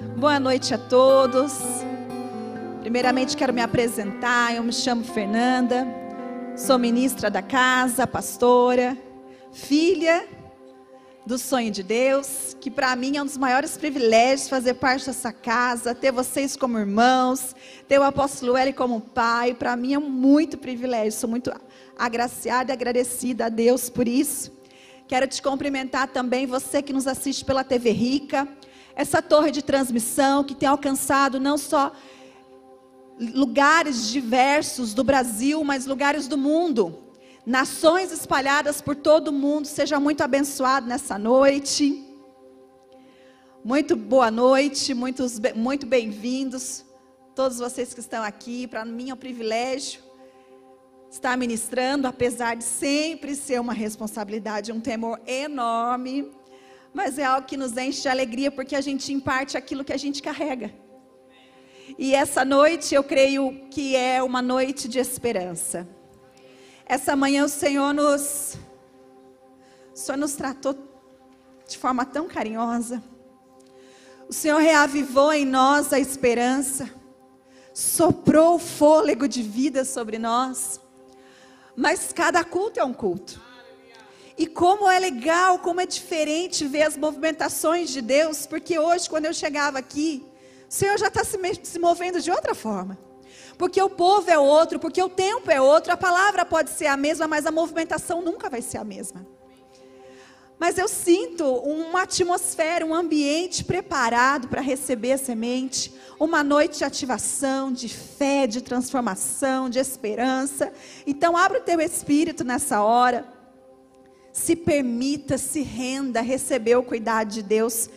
Boa noite a todos. Primeiramente quero me apresentar. Eu me chamo Fernanda. Sou ministra da casa, pastora, filha do sonho de Deus, que para mim é um dos maiores privilégios fazer parte dessa casa, ter vocês como irmãos, ter o apóstolo Eli como pai, para mim é muito privilégio. Sou muito agraciada e agradecida a Deus por isso. Quero te cumprimentar também, você que nos assiste pela TV Rica, essa torre de transmissão que tem alcançado não só lugares diversos do Brasil, mas lugares do mundo. Nações espalhadas por todo o mundo, seja muito abençoado nessa noite. Muito boa noite, muitos, muito bem-vindos, todos vocês que estão aqui. Para mim é um privilégio estar ministrando, apesar de sempre ser uma responsabilidade, um temor enorme, mas é algo que nos enche de alegria porque a gente imparte aquilo que a gente carrega. E essa noite eu creio que é uma noite de esperança. Essa manhã o Senhor nos o Senhor nos tratou de forma tão carinhosa. O Senhor reavivou em nós a esperança, soprou o fôlego de vida sobre nós. Mas cada culto é um culto. E como é legal, como é diferente ver as movimentações de Deus, porque hoje, quando eu chegava aqui, o Senhor já está se, movendo de outra forma. Porque o povo é outro, porque o tempo é outro, a palavra pode ser a mesma, mas a movimentação nunca vai ser a mesma. Mas eu sinto uma atmosfera, um ambiente preparado para receber a semente, uma noite de ativação, de fé, de transformação, de esperança. Então, abra o teu espírito nessa hora. Se permita, se renda, receber o cuidado de Deus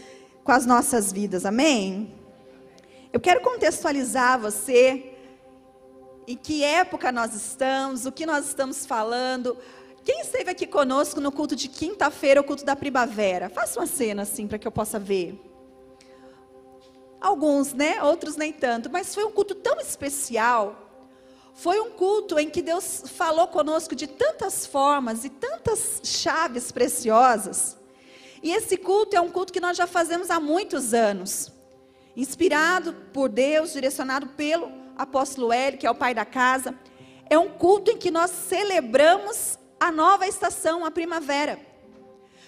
com as nossas vidas. Amém? Eu quero contextualizar você em que época nós estamos, o que nós estamos falando. Quem esteve aqui conosco no culto de quinta-feira, o culto da primavera? Faça uma cena assim para que eu possa ver. Alguns, né? Outros nem tanto. Mas foi um culto tão especial. Foi um culto em que Deus falou conosco de tantas formas e tantas chaves preciosas. E esse culto é um culto que nós já fazemos há muitos anos. Inspirado por Deus, direcionado pelo apóstolo Hélio, que é o pai da casa. É um culto em que nós celebramos a nova estação, a primavera.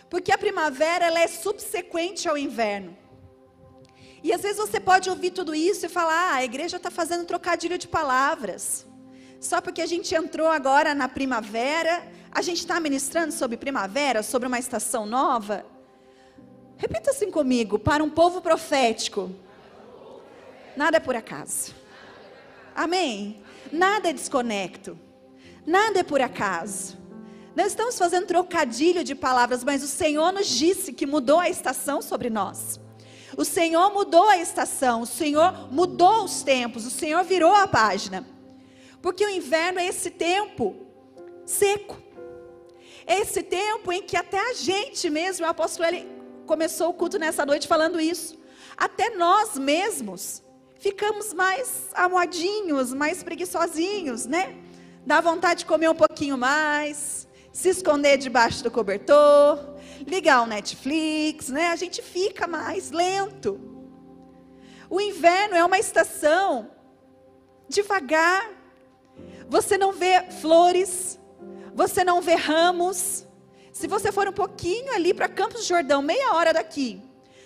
Porque a primavera ela é subsequente ao inverno. E às vezes você pode ouvir tudo isso e falar: ah, a igreja está fazendo trocadilho de palavras. Só porque a gente entrou agora na primavera, a gente está ministrando sobre primavera, sobre uma estação nova. Repita assim comigo: para um povo profético, nada é por acaso. Amém? Nada é desconecto. Nada é por acaso. Não estamos fazendo trocadilho de palavras, mas o Senhor nos disse que mudou a estação sobre nós. O Senhor mudou a estação, o Senhor mudou os tempos, o Senhor virou a página. Porque o inverno é esse tempo seco. É esse tempo em que até a gente mesmo, o apóstolo ele começou o culto nessa noite falando isso. Até nós mesmos ficamos mais amoadinhos, mais preguiçosinhos, né? Dá vontade de comer um pouquinho mais, se esconder debaixo do cobertor, ligar o Netflix, né? A gente fica mais lento. O inverno é uma estação devagar. Você não vê flores, você não vê ramos. Se você for um pouquinho ali para Campos do Jordão, meia hora daqui,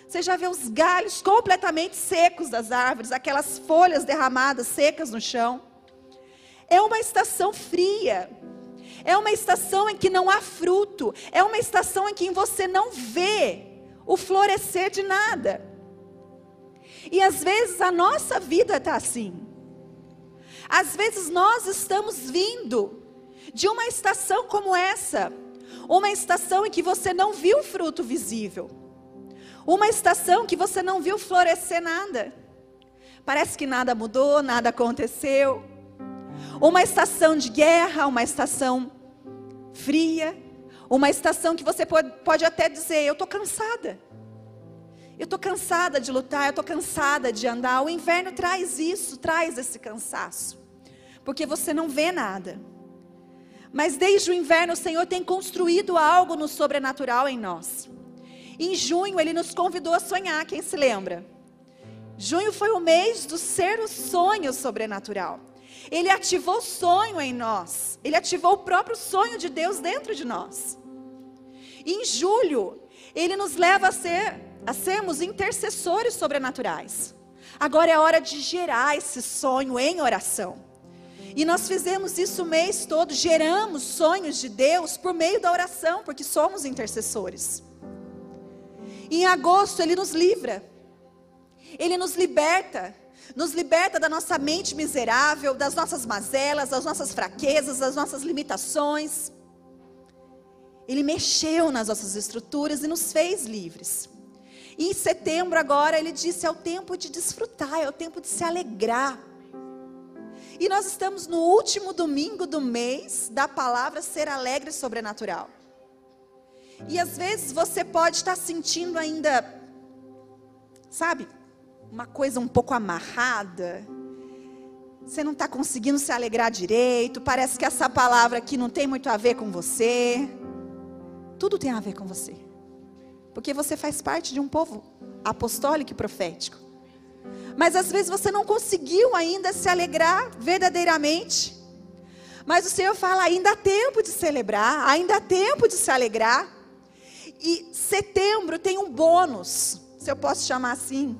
você já vê os galhos completamente secos das árvores, aquelas folhas derramadas secas no chão. É uma estação fria. É uma estação em que não há fruto. É uma estação em que você não vê o florescer de nada. E às vezes a nossa vida está assim. Às vezes nós estamos vindo de uma estação como essa, uma estação em que você não viu fruto visível, uma estação que você não viu florescer nada. Parece que nada mudou, nada aconteceu uma estação de guerra, uma estação fria, uma estação que você pode, pode até dizer: Eu estou cansada. Eu estou cansada de lutar, eu estou cansada de andar. O inverno traz isso, traz esse cansaço, porque você não vê nada. Mas desde o inverno, o Senhor tem construído algo no sobrenatural em nós. Em junho, Ele nos convidou a sonhar, quem se lembra? Junho foi o mês do ser o sonho sobrenatural. Ele ativou o sonho em nós. Ele ativou o próprio sonho de Deus dentro de nós. Em julho, ele nos leva a ser a sermos intercessores sobrenaturais. Agora é hora de gerar esse sonho em oração. E nós fizemos isso o mês todo, geramos sonhos de Deus por meio da oração, porque somos intercessores. Em agosto ele nos livra. Ele nos liberta nos liberta da nossa mente miserável, das nossas mazelas, das nossas fraquezas, das nossas limitações. Ele mexeu nas nossas estruturas e nos fez livres. E em setembro, agora, ele disse: é o tempo de desfrutar, é o tempo de se alegrar. E nós estamos no último domingo do mês da palavra ser alegre e sobrenatural. E às vezes você pode estar sentindo ainda, sabe, uma coisa um pouco amarrada. Você não está conseguindo se alegrar direito. Parece que essa palavra aqui não tem muito a ver com você. Tudo tem a ver com você. Porque você faz parte de um povo apostólico e profético. Mas às vezes você não conseguiu ainda se alegrar verdadeiramente. Mas o Senhor fala: ainda há tempo de celebrar, ainda há tempo de se alegrar. E setembro tem um bônus, se eu posso chamar assim.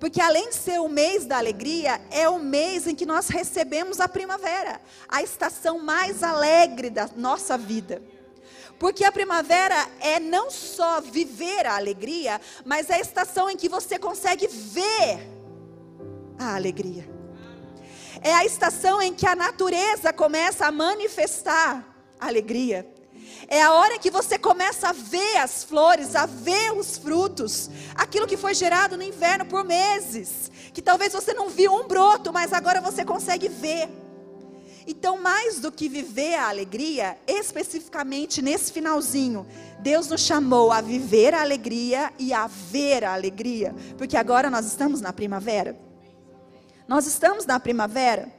Porque além de ser o mês da alegria, é o mês em que nós recebemos a primavera, a estação mais alegre da nossa vida. Porque a primavera é não só viver a alegria, mas é a estação em que você consegue ver a alegria. É a estação em que a natureza começa a manifestar a alegria. É a hora que você começa a ver as flores, a ver os frutos, aquilo que foi gerado no inverno por meses, que talvez você não viu um broto, mas agora você consegue ver. Então, mais do que viver a alegria, especificamente nesse finalzinho, Deus nos chamou a viver a alegria e a ver a alegria, porque agora nós estamos na primavera. Nós estamos na primavera.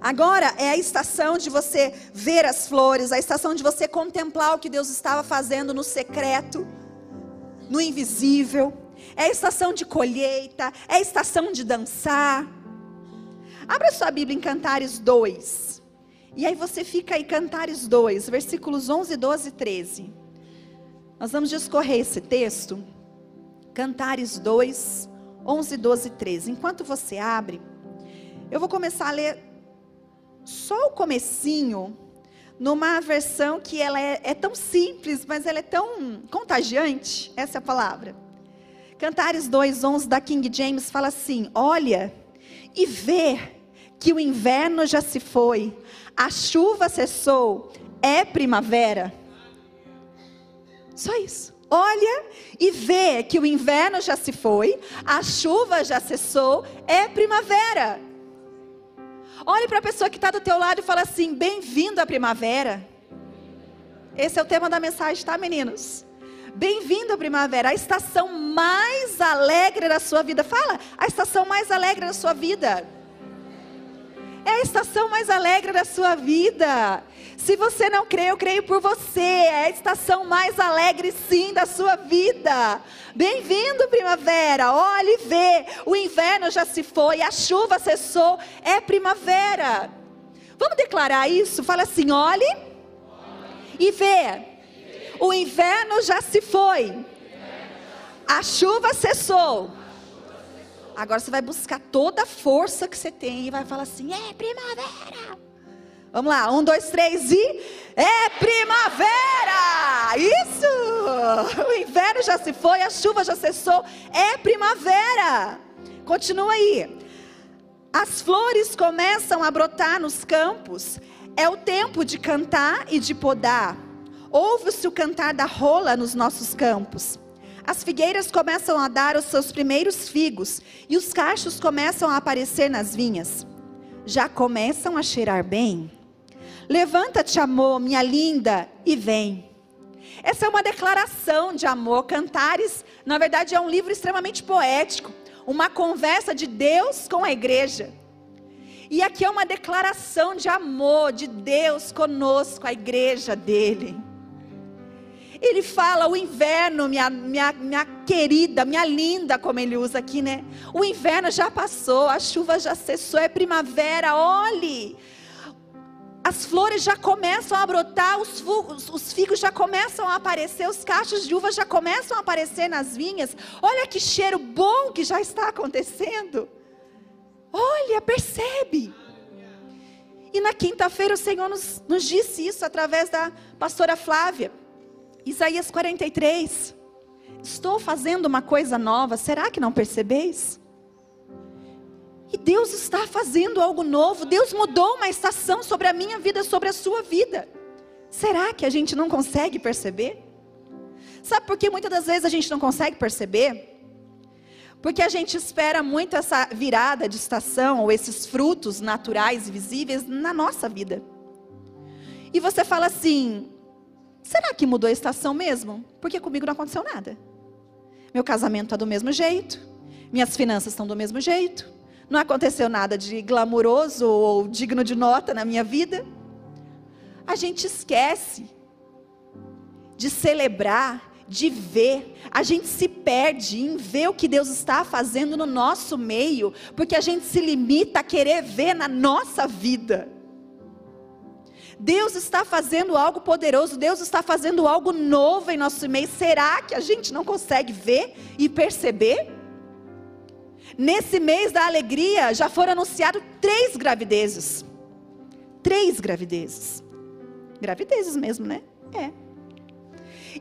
Agora é a estação de você ver as flores, a estação de você contemplar o que Deus estava fazendo no secreto, no invisível. É a estação de colheita, é a estação de dançar. Abra sua Bíblia em Cantares 2. E aí você fica aí, Cantares 2, versículos 11, 12 e 13. Nós vamos discorrer esse texto. Cantares 2, 11, 12 e 13. Enquanto você abre, eu vou começar a ler só o comecinho, numa versão que ela é, é tão simples, mas ela é tão contagiante, essa é a palavra. Cantares 2:11 da King James fala assim: "Olha e vê que o inverno já se foi, a chuva cessou, é primavera." Só isso. Olha e vê que o inverno já se foi, a chuva já cessou, é primavera. Olhe para a pessoa que está do teu lado e fala assim: bem-vindo à primavera. Esse é o tema da mensagem, tá, meninos? Bem-vindo à primavera, a estação mais alegre da sua vida. Fala, a estação mais alegre da sua vida. É a estação mais alegre da sua vida. Se você não crê, eu creio por você. É a estação mais alegre, sim, da sua vida. Bem-vindo, primavera. Olhe e vê. O inverno já se foi, a chuva cessou. É primavera. Vamos declarar isso? Fala assim: olhe e vê. O inverno já se foi. A chuva cessou. Agora você vai buscar toda a força que você tem e vai falar assim: é primavera. Vamos lá, um, dois, três e. É primavera! Isso! O inverno já se foi, a chuva já cessou. É primavera! Continua aí. As flores começam a brotar nos campos. É o tempo de cantar e de podar. Ouve-se o cantar da rola nos nossos campos. As figueiras começam a dar os seus primeiros figos e os cachos começam a aparecer nas vinhas. Já começam a cheirar bem. Levanta-te, amor, minha linda, e vem. Essa é uma declaração de amor. Cantares, na verdade, é um livro extremamente poético, uma conversa de Deus com a igreja. E aqui é uma declaração de amor de Deus conosco, a igreja dele. Ele fala o inverno, minha, minha, minha querida, minha linda, como ele usa aqui, né? O inverno já passou, a chuva já cessou, é primavera, olhe. As flores já começam a brotar, os, os, os figos já começam a aparecer, os cachos de uva já começam a aparecer nas vinhas. Olha que cheiro bom que já está acontecendo. Olha, percebe. E na quinta-feira o Senhor nos, nos disse isso através da pastora Flávia. Isaías 43. Estou fazendo uma coisa nova, será que não percebeis? E Deus está fazendo algo novo, Deus mudou uma estação sobre a minha vida, sobre a sua vida. Será que a gente não consegue perceber? Sabe por que muitas das vezes a gente não consegue perceber? Porque a gente espera muito essa virada de estação ou esses frutos naturais e visíveis na nossa vida. E você fala assim: será que mudou a estação mesmo? Porque comigo não aconteceu nada. Meu casamento está do mesmo jeito, minhas finanças estão do mesmo jeito, não aconteceu nada de glamouroso ou digno de nota na minha vida. A gente esquece de celebrar de ver. A gente se perde em ver o que Deus está fazendo no nosso meio, porque a gente se limita a querer ver na nossa vida. Deus está fazendo algo poderoso, Deus está fazendo algo novo em nosso meio. Será que a gente não consegue ver e perceber? Nesse mês da alegria já foram anunciados três gravidezes. Três gravidezes. Gravidezes mesmo, né? É.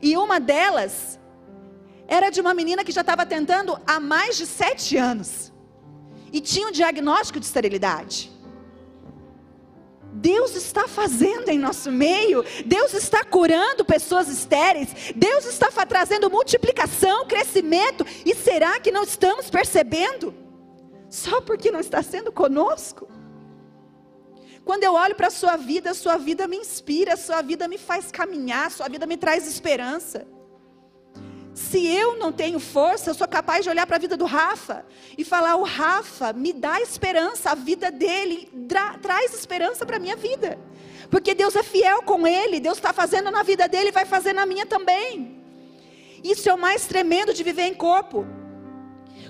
E uma delas era de uma menina que já estava tentando há mais de sete anos. E tinha um diagnóstico de esterilidade. Deus está fazendo em nosso meio, Deus está curando pessoas estéreis, Deus está trazendo multiplicação, crescimento, e será que não estamos percebendo? Só porque não está sendo conosco? Quando eu olho para a sua vida, a sua vida me inspira, a sua vida me faz caminhar, a sua vida me traz esperança. Se eu não tenho força, eu sou capaz de olhar para a vida do Rafa e falar: o Rafa me dá esperança, a vida dele tra traz esperança para a minha vida. Porque Deus é fiel com ele, Deus está fazendo na vida dele vai fazer na minha também. Isso é o mais tremendo de viver em corpo.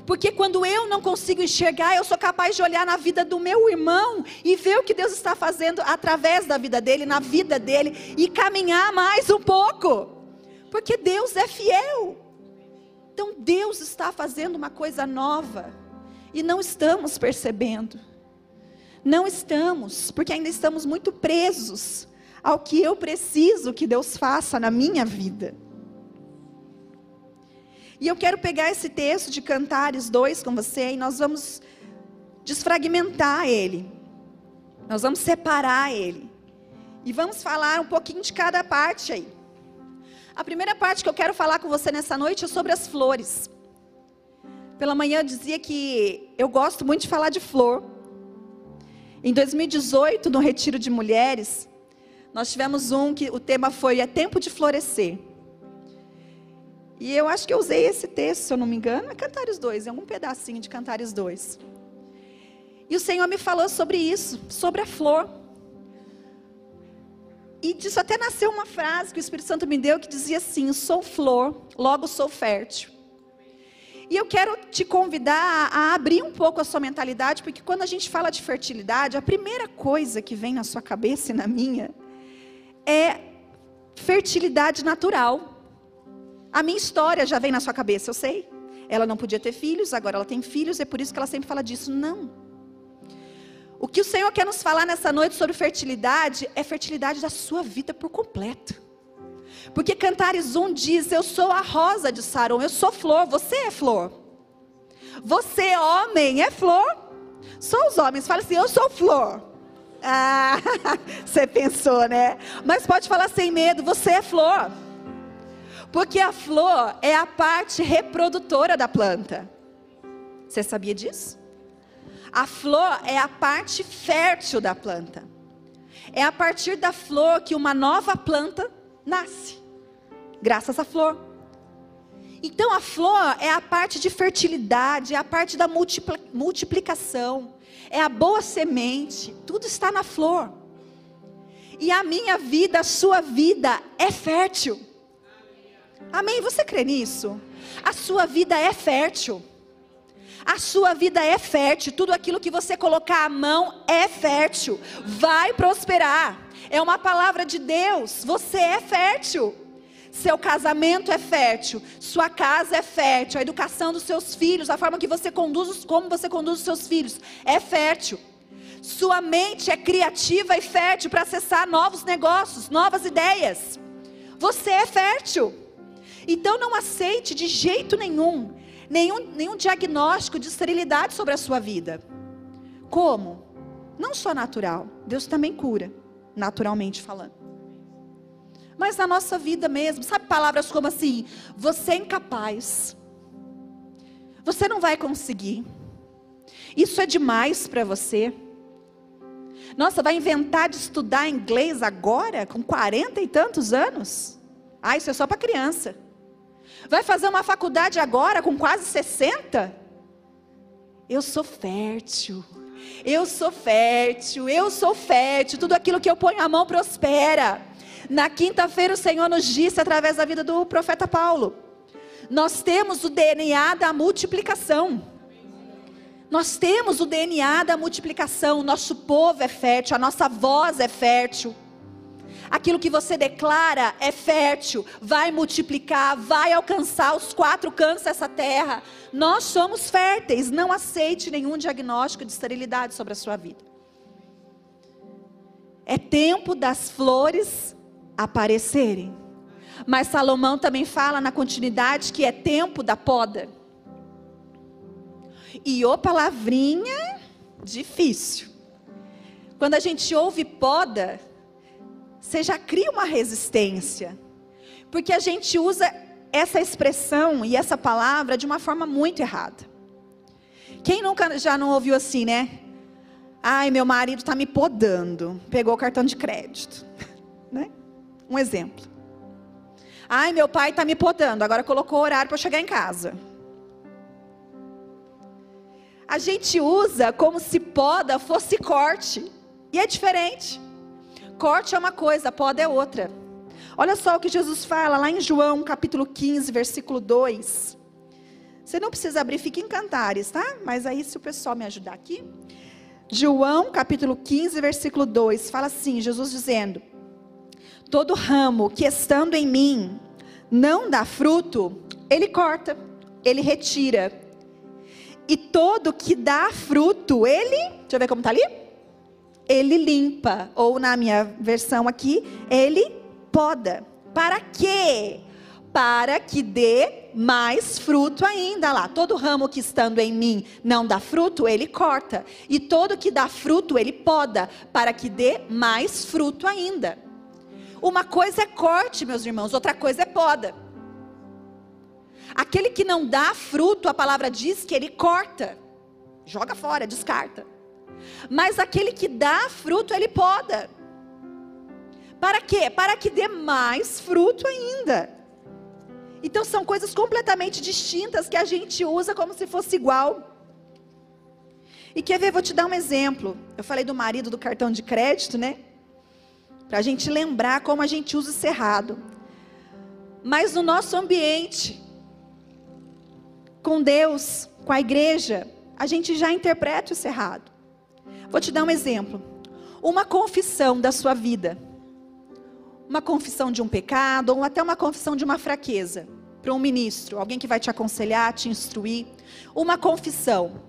Porque quando eu não consigo enxergar, eu sou capaz de olhar na vida do meu irmão e ver o que Deus está fazendo através da vida dele, na vida dele e caminhar mais um pouco. Porque Deus é fiel. Então Deus está fazendo uma coisa nova e não estamos percebendo. Não estamos, porque ainda estamos muito presos ao que eu preciso que Deus faça na minha vida. E eu quero pegar esse texto de Cantares 2 com você e nós vamos desfragmentar ele. Nós vamos separar ele. E vamos falar um pouquinho de cada parte aí. A primeira parte que eu quero falar com você nessa noite é sobre as flores. Pela manhã eu dizia que eu gosto muito de falar de flor. Em 2018, no Retiro de Mulheres, nós tivemos um que o tema foi É Tempo de Florescer. E eu acho que eu usei esse texto, se eu não me engano, é Cantares 2, é algum pedacinho de Cantares 2. E o Senhor me falou sobre isso, sobre a flor. E disso até nasceu uma frase que o Espírito Santo me deu que dizia assim: sou flor, logo sou fértil. E eu quero te convidar a abrir um pouco a sua mentalidade, porque quando a gente fala de fertilidade, a primeira coisa que vem na sua cabeça e na minha é fertilidade natural. A minha história já vem na sua cabeça, eu sei. Ela não podia ter filhos, agora ela tem filhos, é por isso que ela sempre fala disso. Não. O que o Senhor quer nos falar nessa noite sobre fertilidade é fertilidade da sua vida por completo. Porque Cantares 1 diz: Eu sou a rosa de Saron, eu sou flor, você é flor. Você, homem, é flor. Só os homens falam assim: Eu sou flor. Ah, você pensou, né? Mas pode falar sem medo: Você é flor. Porque a flor é a parte reprodutora da planta. Você sabia disso? A flor é a parte fértil da planta. É a partir da flor que uma nova planta nasce. Graças à flor. Então a flor é a parte de fertilidade, é a parte da multiplicação, é a boa semente, tudo está na flor. E a minha vida, a sua vida é fértil. Amém? Você crê nisso? A sua vida é fértil. A sua vida é fértil. Tudo aquilo que você colocar a mão é fértil. Vai prosperar. É uma palavra de Deus. Você é fértil. Seu casamento é fértil, sua casa é fértil, a educação dos seus filhos, a forma que você conduz, como você conduz os seus filhos é fértil. Sua mente é criativa e fértil para acessar novos negócios, novas ideias. Você é fértil. Então não aceite de jeito nenhum nenhum, nenhum diagnóstico de esterilidade sobre a sua vida. Como? Não só natural, Deus também cura, naturalmente falando. Mas na nossa vida mesmo, sabe palavras como assim: você é incapaz, você não vai conseguir, isso é demais para você. Nossa, vai inventar de estudar inglês agora, com 40 e tantos anos? Ah, isso é só para criança. Vai fazer uma faculdade agora com quase 60? Eu sou fértil. Eu sou fértil, eu sou fértil. Tudo aquilo que eu ponho a mão prospera. Na quinta-feira o Senhor nos disse através da vida do profeta Paulo: Nós temos o DNA da multiplicação. Nós temos o DNA da multiplicação. Nosso povo é fértil, a nossa voz é fértil. Aquilo que você declara é fértil, vai multiplicar, vai alcançar os quatro cantos dessa terra. Nós somos férteis, não aceite nenhum diagnóstico de esterilidade sobre a sua vida. É tempo das flores aparecerem. Mas Salomão também fala na continuidade que é tempo da poda. E ô palavrinha difícil. Quando a gente ouve poda, você já cria uma resistência. Porque a gente usa essa expressão e essa palavra de uma forma muito errada. Quem nunca já não ouviu assim, né? Ai, meu marido está me podando. Pegou o cartão de crédito. né? Um exemplo. Ai, meu pai está me podando. Agora colocou o horário para chegar em casa. A gente usa como se poda fosse corte. E é diferente. Corte é uma coisa, poda é outra. Olha só o que Jesus fala lá em João, capítulo 15, versículo 2. Você não precisa abrir, fica em cantares, tá? Mas aí, se o pessoal me ajudar aqui. João, capítulo 15, versículo 2, fala assim: Jesus dizendo: Todo ramo que estando em mim não dá fruto, ele corta, ele retira. E todo que dá fruto, ele, deixa eu ver como está ali ele limpa, ou na minha versão aqui, ele poda. Para quê? Para que dê mais fruto ainda lá. Todo ramo que estando em mim não dá fruto, ele corta. E todo que dá fruto, ele poda, para que dê mais fruto ainda. Uma coisa é corte, meus irmãos, outra coisa é poda. Aquele que não dá fruto, a palavra diz que ele corta, joga fora, descarta. Mas aquele que dá fruto, ele poda. Para quê? Para que dê mais fruto ainda. Então são coisas completamente distintas que a gente usa como se fosse igual. E quer ver, vou te dar um exemplo. Eu falei do marido do cartão de crédito, né? Para a gente lembrar como a gente usa isso errado. Mas no nosso ambiente, com Deus, com a igreja, a gente já interpreta isso errado. Vou te dar um exemplo. Uma confissão da sua vida. Uma confissão de um pecado, ou até uma confissão de uma fraqueza. Para um ministro, alguém que vai te aconselhar, te instruir. Uma confissão.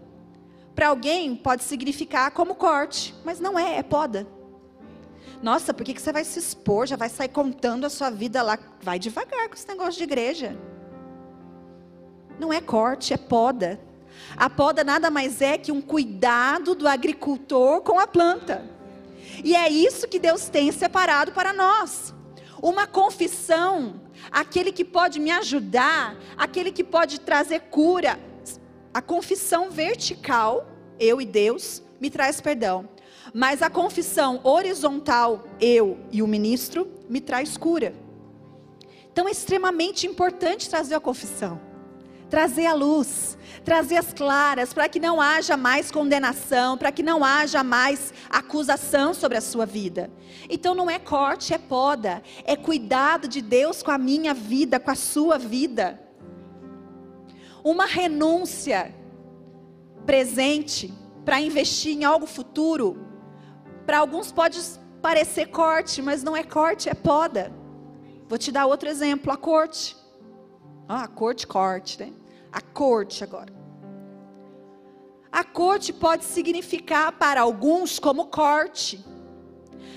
Para alguém pode significar como corte, mas não é, é poda. Nossa, por que, que você vai se expor? Já vai sair contando a sua vida lá. Vai devagar com esse negócio de igreja. Não é corte, é poda. A poda nada mais é que um cuidado do agricultor com a planta. E é isso que Deus tem separado para nós. Uma confissão, aquele que pode me ajudar, aquele que pode trazer cura. A confissão vertical, eu e Deus, me traz perdão. Mas a confissão horizontal, eu e o ministro, me traz cura. Então é extremamente importante trazer a confissão trazer a luz, trazer as claras, para que não haja mais condenação, para que não haja mais acusação sobre a sua vida. Então não é corte, é poda, é cuidado de Deus com a minha vida, com a sua vida. Uma renúncia presente para investir em algo futuro, para alguns pode parecer corte, mas não é corte, é poda. Vou te dar outro exemplo, a corte. Ah, a corte, corte, né? A corte agora. A corte pode significar para alguns como corte,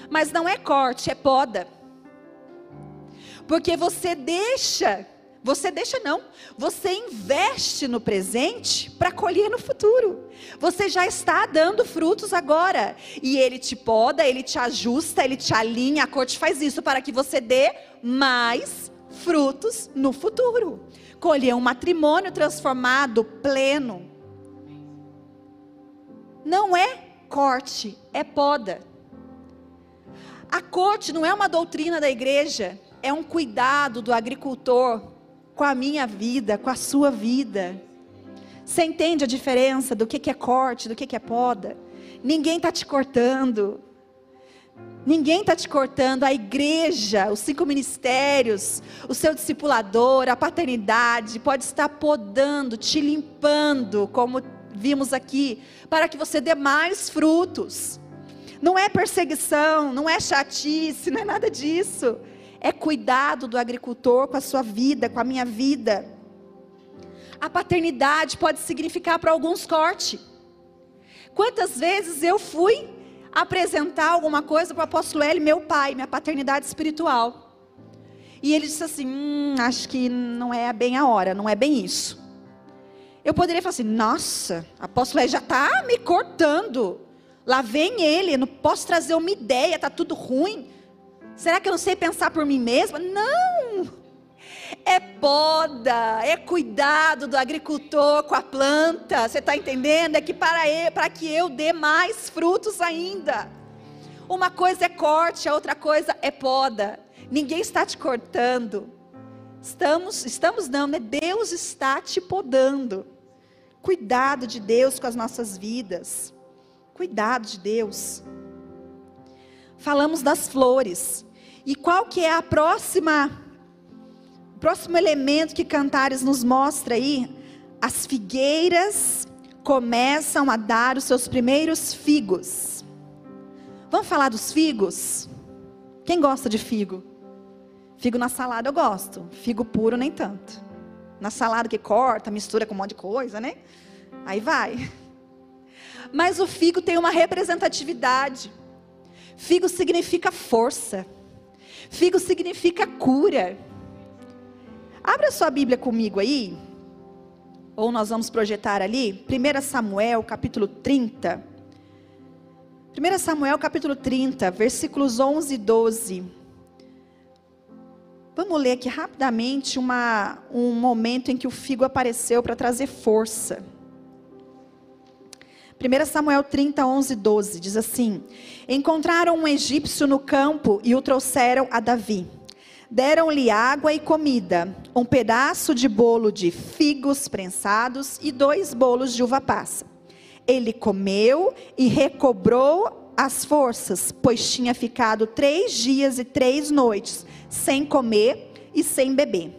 mas não é corte, é poda. Porque você deixa, você deixa não, você investe no presente para colher no futuro. Você já está dando frutos agora. E ele te poda, ele te ajusta, ele te alinha. A corte faz isso para que você dê mais frutos no futuro colher um matrimônio transformado, pleno. Não é corte, é poda. A corte não é uma doutrina da igreja, é um cuidado do agricultor com a minha vida, com a sua vida. Você entende a diferença do que é corte, do que é poda? Ninguém está te cortando. Ninguém está te cortando, a igreja, os cinco ministérios, o seu discipulador, a paternidade, pode estar podando, te limpando, como vimos aqui, para que você dê mais frutos. Não é perseguição, não é chatice, não é nada disso. É cuidado do agricultor com a sua vida, com a minha vida. A paternidade pode significar para alguns corte. Quantas vezes eu fui apresentar alguma coisa para o apóstolo L, meu pai, minha paternidade espiritual. E ele disse assim: hum, acho que não é bem a hora, não é bem isso. Eu poderia falar assim: nossa, apóstolo L já está me cortando. Lá vem ele, não posso trazer uma ideia, está tudo ruim. Será que eu não sei pensar por mim mesma? Não! É poda, é cuidado do agricultor com a planta. Você está entendendo? É que para, ele, para que eu dê mais frutos ainda. Uma coisa é corte, a outra coisa é poda. Ninguém está te cortando. Estamos, estamos não, né? Deus está te podando. Cuidado de Deus com as nossas vidas. Cuidado de Deus. Falamos das flores. E qual que é a próxima próximo elemento que Cantares nos mostra aí, as figueiras começam a dar os seus primeiros figos. Vamos falar dos figos? Quem gosta de figo? Figo na salada eu gosto, figo puro nem tanto. Na salada que corta, mistura com um monte de coisa, né? Aí vai. Mas o figo tem uma representatividade. Figo significa força. Figo significa cura. Abra sua Bíblia comigo aí, ou nós vamos projetar ali, 1 Samuel capítulo 30. 1 Samuel capítulo 30, versículos 11 e 12. Vamos ler aqui rapidamente uma, um momento em que o figo apareceu para trazer força. 1 Samuel 30, 11 e 12 diz assim: Encontraram um egípcio no campo e o trouxeram a Davi. Deram-lhe água e comida, um pedaço de bolo de figos prensados e dois bolos de uva passa. Ele comeu e recobrou as forças, pois tinha ficado três dias e três noites sem comer e sem beber.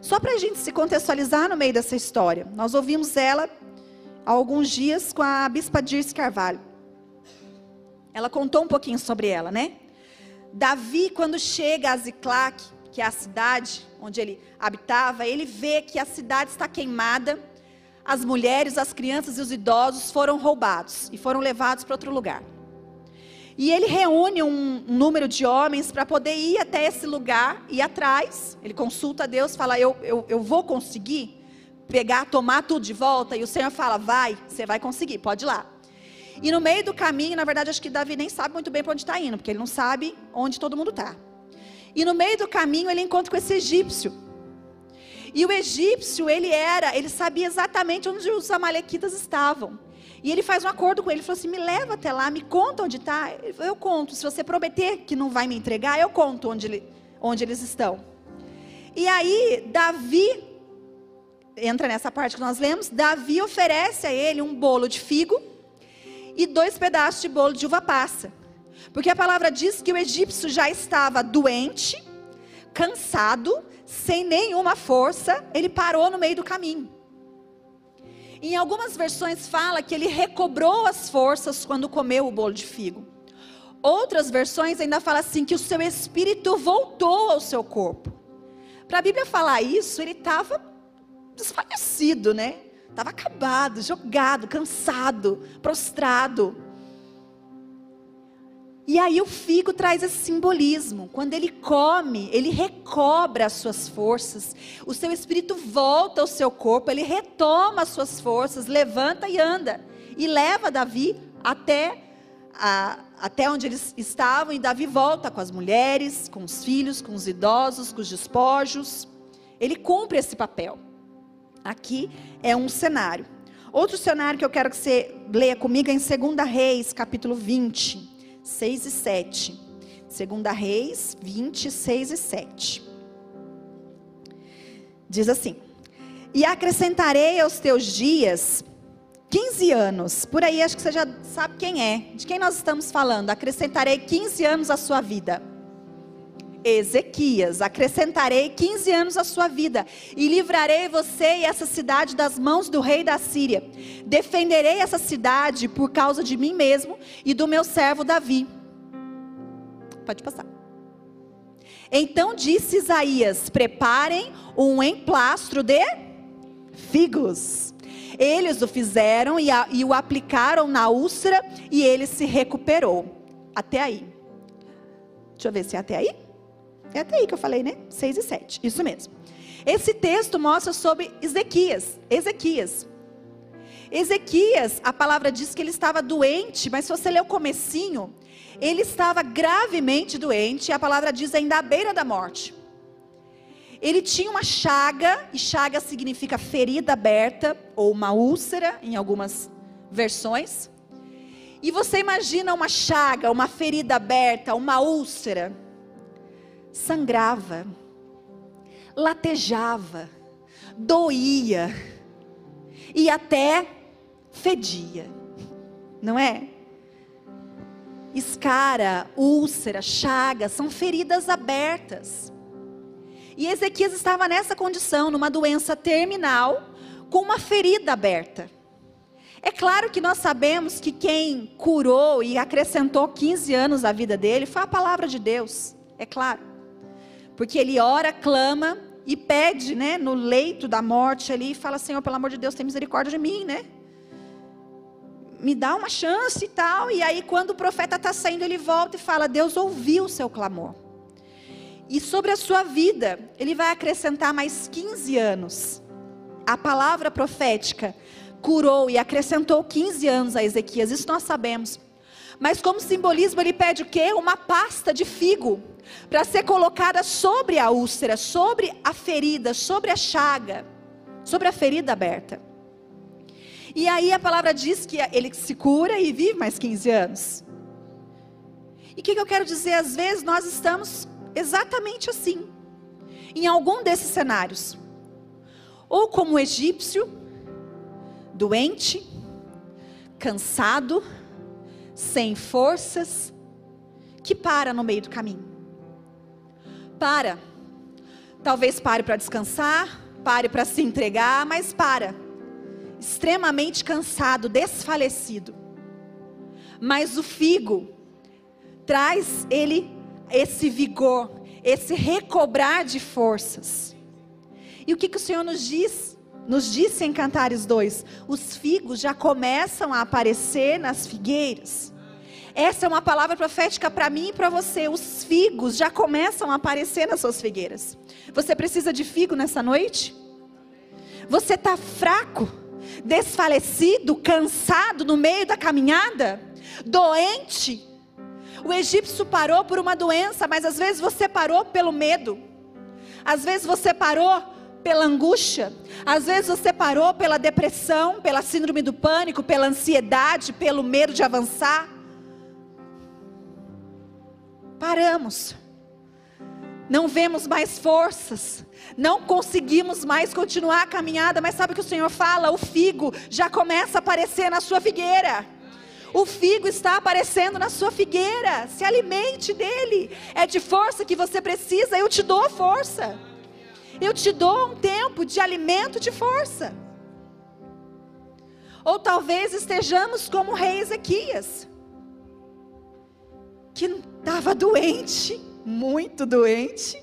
Só para a gente se contextualizar no meio dessa história, nós ouvimos ela há alguns dias com a Bispa Dirce Carvalho. Ela contou um pouquinho sobre ela, né? Davi, quando chega a Ziclac, que é a cidade onde ele habitava, ele vê que a cidade está queimada, as mulheres, as crianças e os idosos foram roubados e foram levados para outro lugar. E ele reúne um, número de homens para poder ir até esse lugar, ir atrás. Ele consulta a Deus, fala: eu, eu, eu vou conseguir pegar, tomar tudo de volta. E o Senhor fala: Vai, você vai conseguir, pode ir lá. E no meio do caminho, na verdade, acho que Davi nem sabe muito bem para onde está indo, porque ele não sabe onde todo mundo está. E no meio do caminho ele encontra com esse egípcio. E o egípcio, ele era, ele sabia exatamente onde os amalequitas estavam. E ele faz um acordo com ele, ele falou assim: me leva até lá, me conta onde está. Eu conto. Se você prometer que não vai me entregar, eu conto onde, ele, onde eles estão. E aí, Davi entra nessa parte que nós lemos, Davi oferece a ele um bolo de figo e dois pedaços de bolo de uva passa. Porque a palavra diz que o egípcio já estava doente, cansado, sem nenhuma força, ele parou no meio do caminho. Em algumas versões fala que ele recobrou as forças quando comeu o bolo de figo. Outras versões ainda fala assim que o seu espírito voltou ao seu corpo. Para a Bíblia falar isso, ele estava desfalecido, né? Estava acabado, jogado, cansado, prostrado. E aí o figo traz esse simbolismo. Quando ele come, ele recobra as suas forças. O seu espírito volta ao seu corpo, ele retoma as suas forças, levanta e anda. E leva Davi até, a, até onde eles estavam. E Davi volta com as mulheres, com os filhos, com os idosos, com os despojos. Ele cumpre esse papel. Aqui é um cenário. Outro cenário que eu quero que você leia comigo é em 2 Reis, capítulo 20, 6 e 7. 2 Reis 20, 6 e 7. Diz assim: E acrescentarei aos teus dias 15 anos. Por aí acho que você já sabe quem é. De quem nós estamos falando? Acrescentarei 15 anos à sua vida. Ezequias, acrescentarei 15 anos à sua vida, e livrarei você e essa cidade das mãos do rei da Síria. Defenderei essa cidade por causa de mim mesmo e do meu servo Davi. Pode passar. Então disse Isaías: Preparem um emplastro de figos. Eles o fizeram e, a, e o aplicaram na úlcera e ele se recuperou. Até aí. Deixa eu ver se é até aí. É até aí que eu falei, né? 6 e 7. Isso mesmo. Esse texto mostra sobre Ezequias. Ezequias. Ezequias, a palavra diz que ele estava doente, mas se você ler o comecinho, ele estava gravemente doente, a palavra diz ainda à beira da morte. Ele tinha uma chaga, e chaga significa ferida aberta, ou uma úlcera, em algumas versões. E você imagina uma chaga, uma ferida aberta, uma úlcera sangrava, latejava, doía e até fedia, não é? Escara, úlcera, chaga, são feridas abertas. E Ezequias estava nessa condição, numa doença terminal, com uma ferida aberta. É claro que nós sabemos que quem curou e acrescentou 15 anos à vida dele foi a palavra de Deus, é claro. Porque ele ora, clama e pede, né, no leito da morte ali, e fala: Senhor, pelo amor de Deus, tem misericórdia de mim, né? Me dá uma chance e tal. E aí, quando o profeta está saindo, ele volta e fala: Deus ouviu o seu clamor. E sobre a sua vida, ele vai acrescentar mais 15 anos. A palavra profética curou e acrescentou 15 anos a Ezequias, isso nós sabemos. Mas como simbolismo, ele pede o quê? Uma pasta de figo para ser colocada sobre a úlcera, sobre a ferida, sobre a chaga, sobre a ferida aberta. E aí a palavra diz que ele se cura e vive mais 15 anos. E o que, que eu quero dizer? Às vezes nós estamos exatamente assim, em algum desses cenários. Ou como egípcio, doente, cansado, sem forças, que para no meio do caminho para. Talvez pare para descansar, pare para se entregar, mas para. Extremamente cansado, desfalecido. Mas o figo traz ele esse vigor, esse recobrar de forças. E o que, que o Senhor nos diz? Nos disse em Cantares 2: os figos já começam a aparecer nas figueiras. Essa é uma palavra profética para mim e para você. Os figos já começam a aparecer nas suas figueiras. Você precisa de figo nessa noite? Você está fraco, desfalecido, cansado no meio da caminhada, doente. O egípcio parou por uma doença, mas às vezes você parou pelo medo. Às vezes você parou pela angústia, às vezes você parou pela depressão, pela síndrome do pânico, pela ansiedade, pelo medo de avançar. Paramos. não vemos mais forças, não conseguimos mais continuar a caminhada, mas sabe o que o Senhor fala? O figo já começa a aparecer na sua figueira. O figo está aparecendo na sua figueira. Se alimente dele. É de força que você precisa, eu te dou força. Eu te dou um tempo de alimento de força. Ou talvez estejamos como o rei Ezequias, que estava doente, muito doente,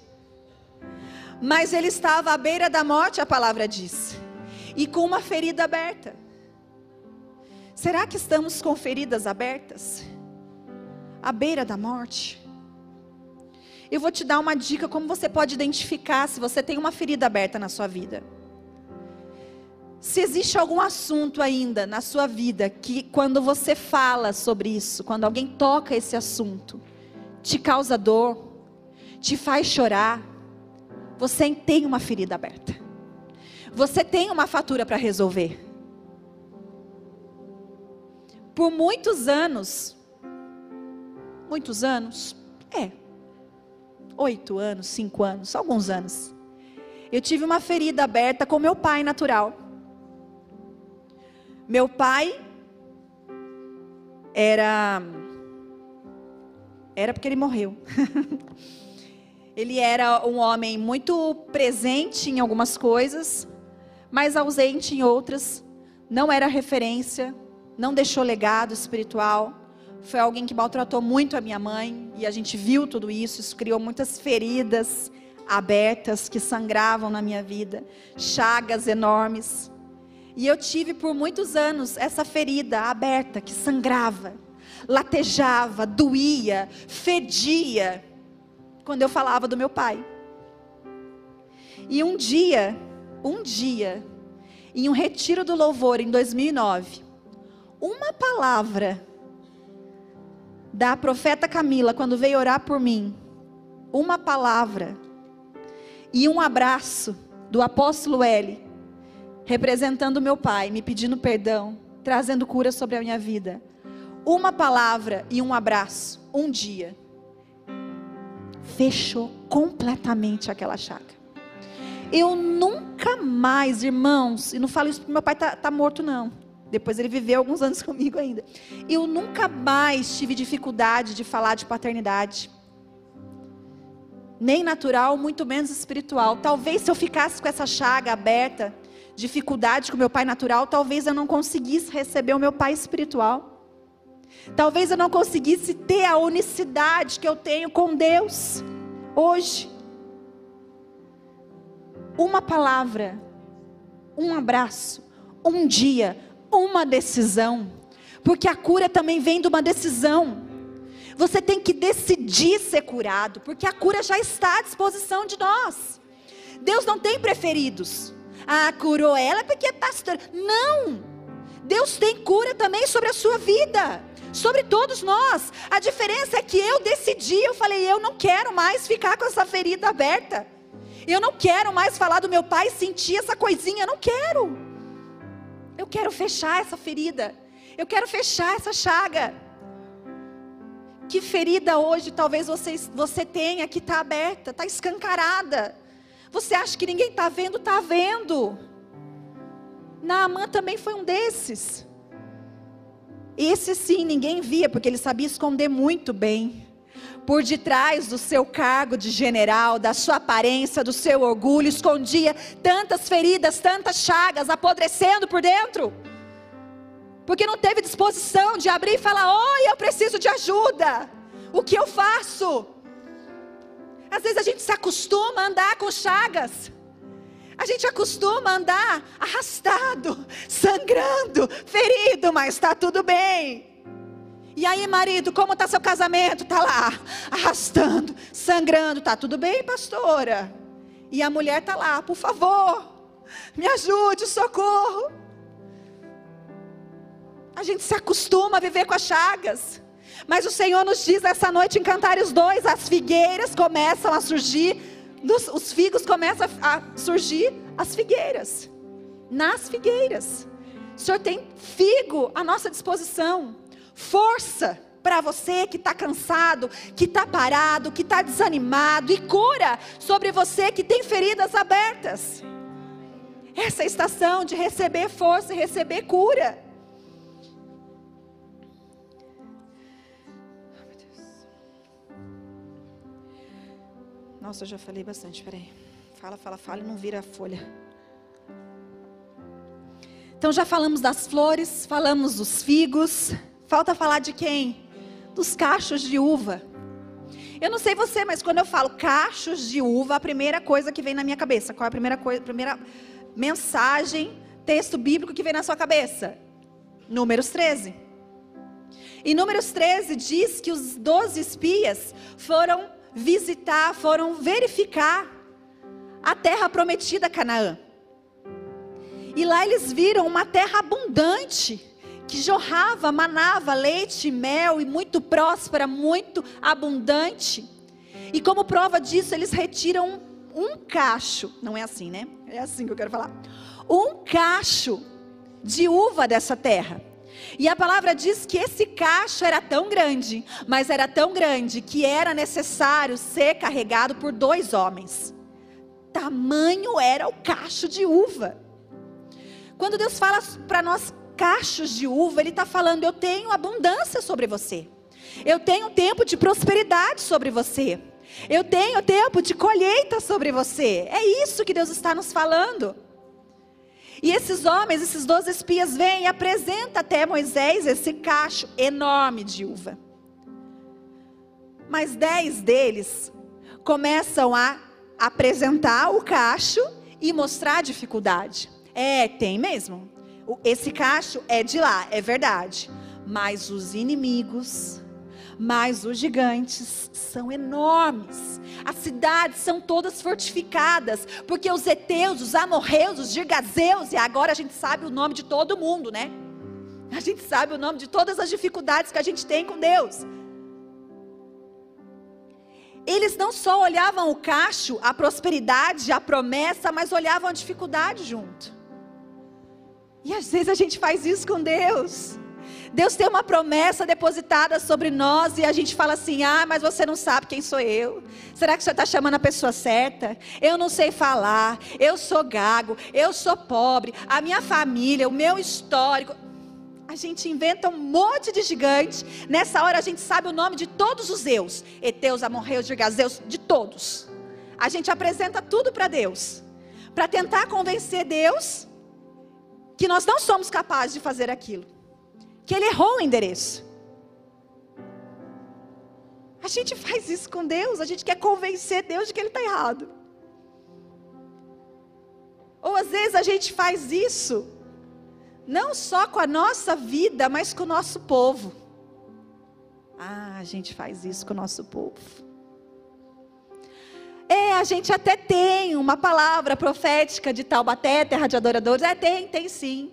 mas ele estava à beira da morte, a palavra diz, e com uma ferida aberta. Será que estamos com feridas abertas? À beira da morte? Eu vou te dar uma dica como você pode identificar se você tem uma ferida aberta na sua vida. Se existe algum assunto ainda na sua vida que quando você fala sobre isso, quando alguém toca esse assunto, te causa dor, te faz chorar, você tem uma ferida aberta. Você tem uma fatura para resolver por muitos anos, muitos anos, é, oito anos, cinco anos, alguns anos, eu tive uma ferida aberta com meu pai natural. Meu pai era. Era porque ele morreu. ele era um homem muito presente em algumas coisas, mas ausente em outras. Não era referência, não deixou legado espiritual. Foi alguém que maltratou muito a minha mãe e a gente viu tudo isso. Isso criou muitas feridas abertas que sangravam na minha vida, chagas enormes. E eu tive por muitos anos essa ferida aberta que sangrava, latejava, doía, fedia, quando eu falava do meu pai. E um dia, um dia, em um retiro do louvor em 2009, uma palavra da profeta Camila quando veio orar por mim, uma palavra e um abraço do apóstolo L, representando meu pai, me pedindo perdão, trazendo cura sobre a minha vida. Uma palavra e um abraço, um dia, fechou completamente aquela chácara. Eu nunca mais, irmãos, e não falo isso porque meu pai está tá morto, não depois ele viveu alguns anos comigo ainda. Eu nunca mais tive dificuldade de falar de paternidade. Nem natural, muito menos espiritual. Talvez se eu ficasse com essa chaga aberta, dificuldade com meu pai natural, talvez eu não conseguisse receber o meu pai espiritual. Talvez eu não conseguisse ter a unicidade que eu tenho com Deus hoje. Uma palavra, um abraço, um dia uma decisão, porque a cura também vem de uma decisão. Você tem que decidir ser curado, porque a cura já está à disposição de nós. Deus não tem preferidos. Ah, curou ela porque está. Não! Deus tem cura também sobre a sua vida, sobre todos nós. A diferença é que eu decidi, eu falei, eu não quero mais ficar com essa ferida aberta. Eu não quero mais falar do meu pai, sentir essa coisinha, eu não quero. Eu quero fechar essa ferida. Eu quero fechar essa chaga. Que ferida hoje talvez você, você tenha que está aberta, está escancarada. Você acha que ninguém está vendo? Está vendo. Naamã também foi um desses. Esse sim, ninguém via, porque ele sabia esconder muito bem por detrás do seu cargo de general, da sua aparência, do seu orgulho, escondia tantas feridas, tantas chagas apodrecendo por dentro. Porque não teve disposição de abrir e falar: Oi, eu preciso de ajuda. O que eu faço? Às vezes a gente se acostuma a andar com chagas. A gente acostuma a andar arrastado, sangrando, ferido, mas está tudo bem. E aí, marido, como está seu casamento? Está lá, arrastando, sangrando. Tá tudo bem, pastora? E a mulher está lá, por favor, me ajude, socorro. A gente se acostuma a viver com as chagas. Mas o Senhor nos diz essa noite em Cantares 2: as figueiras começam a surgir, os figos começam a surgir, as figueiras. Nas figueiras. O Senhor tem figo à nossa disposição força para você que está cansado, que está parado, que está desanimado, e cura sobre você que tem feridas abertas. Essa é estação de receber força e receber cura. Nossa, eu já falei bastante, peraí. Fala, fala, fala e não vira a folha. Então já falamos das flores, falamos dos figos. Falta falar de quem? Dos cachos de uva. Eu não sei você, mas quando eu falo cachos de uva, a primeira coisa que vem na minha cabeça, qual é a primeira coisa, primeira mensagem, texto bíblico que vem na sua cabeça? Números 13. E Números 13 diz que os doze espias foram visitar, foram verificar a terra prometida Canaã. E lá eles viram uma terra abundante, que jorrava, manava leite, mel e muito próspera, muito abundante. E como prova disso, eles retiram um cacho, não é assim, né? É assim que eu quero falar. Um cacho de uva dessa terra. E a palavra diz que esse cacho era tão grande, mas era tão grande que era necessário ser carregado por dois homens. Tamanho era o cacho de uva. Quando Deus fala para nós cachos de uva, Ele está falando: eu tenho abundância sobre você, eu tenho tempo de prosperidade sobre você, eu tenho tempo de colheita sobre você. É isso que Deus está nos falando. E esses homens, esses doze espias, vêm e apresentam até Moisés esse cacho enorme de uva. Mas dez deles começam a apresentar o cacho e mostrar a dificuldade. É, tem mesmo. Esse cacho é de lá, é verdade. Mas os inimigos mas os gigantes são enormes. As cidades são todas fortificadas, porque os heteus, os amorreus, os girgazeus, e agora a gente sabe o nome de todo mundo, né? A gente sabe o nome de todas as dificuldades que a gente tem com Deus. Eles não só olhavam o cacho, a prosperidade, a promessa, mas olhavam a dificuldade junto. E às vezes a gente faz isso com Deus. Deus tem uma promessa depositada sobre nós e a gente fala assim: ah, mas você não sabe quem sou eu. Será que o senhor está chamando a pessoa certa? Eu não sei falar, eu sou gago, eu sou pobre, a minha família, o meu histórico. A gente inventa um monte de gigantes. Nessa hora a gente sabe o nome de todos os Eus: Eteus, Amorreus, Girgazeus, de todos. A gente apresenta tudo para Deus, para tentar convencer Deus que nós não somos capazes de fazer aquilo que ele errou o endereço. A gente faz isso com Deus, a gente quer convencer Deus de que ele está errado. Ou às vezes a gente faz isso, não só com a nossa vida, mas com o nosso povo. Ah, a gente faz isso com o nosso povo. É, a gente até tem uma palavra profética de Taubaté, terra de adoradores. É, tem, tem sim.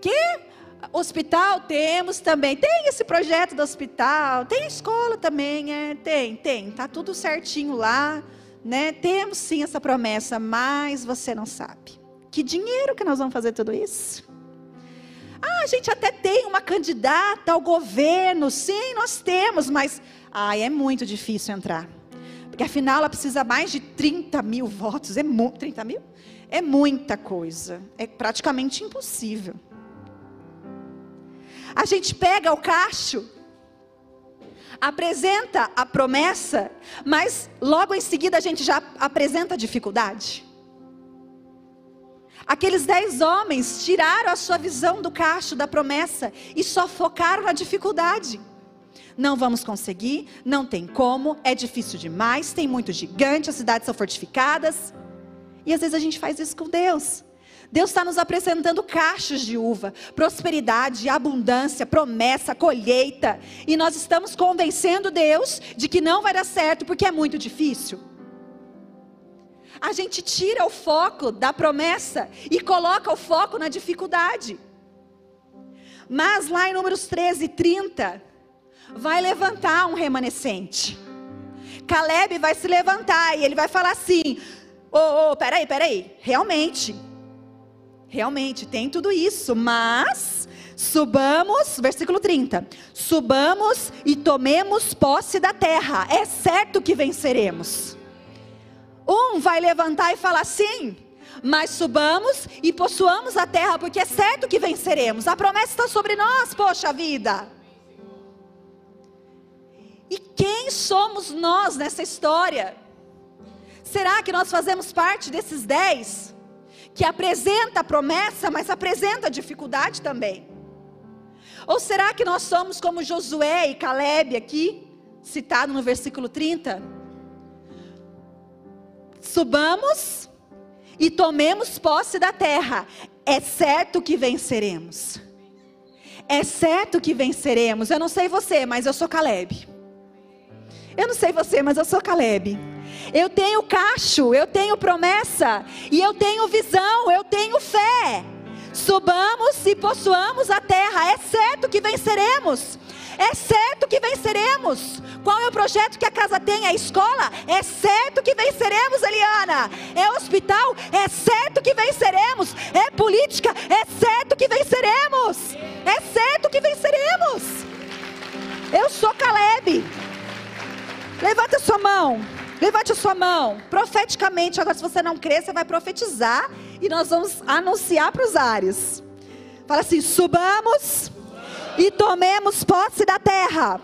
Que Hospital temos também. Tem esse projeto do hospital. Tem escola também, é, tem, tem. Tá tudo certinho lá, né? Temos sim essa promessa, mas você não sabe. Que dinheiro que nós vamos fazer tudo isso? Ah, a gente até tem uma candidata ao governo. Sim, nós temos, mas ai, é muito difícil entrar. Porque afinal ela precisa mais de 30 mil votos. É 30 mil? É muita coisa. É praticamente impossível. A gente pega o cacho, apresenta a promessa, mas logo em seguida a gente já apresenta a dificuldade. Aqueles dez homens tiraram a sua visão do cacho da promessa e só focaram na dificuldade. Não vamos conseguir, não tem como, é difícil demais, tem muito gigante, as cidades são fortificadas. E às vezes a gente faz isso com Deus. Deus está nos apresentando cachos de uva, prosperidade, abundância, promessa, colheita. E nós estamos convencendo Deus de que não vai dar certo porque é muito difícil. A gente tira o foco da promessa e coloca o foco na dificuldade. Mas lá em Números 13, 30, vai levantar um remanescente. Caleb vai se levantar e ele vai falar assim: Ô, oh, oh, peraí, peraí, realmente Realmente tem tudo isso, mas Subamos, versículo 30. Subamos e tomemos posse da terra. É certo que venceremos. Um vai levantar e falar sim, mas subamos e possuamos a terra, porque é certo que venceremos. A promessa está sobre nós, poxa vida. E quem somos nós nessa história? Será que nós fazemos parte desses dez que apresenta a promessa, mas apresenta a dificuldade também? Ou será que nós somos como Josué e Caleb aqui, citado no versículo 30? Subamos e tomemos posse da terra. É certo que venceremos. É certo que venceremos. Eu não sei você, mas eu sou Caleb. Eu não sei você, mas eu sou Caleb. Eu tenho cacho, eu tenho promessa, e eu tenho visão, eu tenho fé. Subamos e possuamos a terra, é certo que venceremos. É certo que venceremos. Qual é o projeto que a casa tem? É escola? É certo que venceremos, Eliana. É hospital? É certo que venceremos. É política? É certo que venceremos. É certo que venceremos. Eu sou Caleb. Levante a sua mão. Levante a sua mão. Profeticamente, agora se você não crer, você vai profetizar e nós vamos anunciar para os ares. Fala assim: subamos e tomemos posse da terra.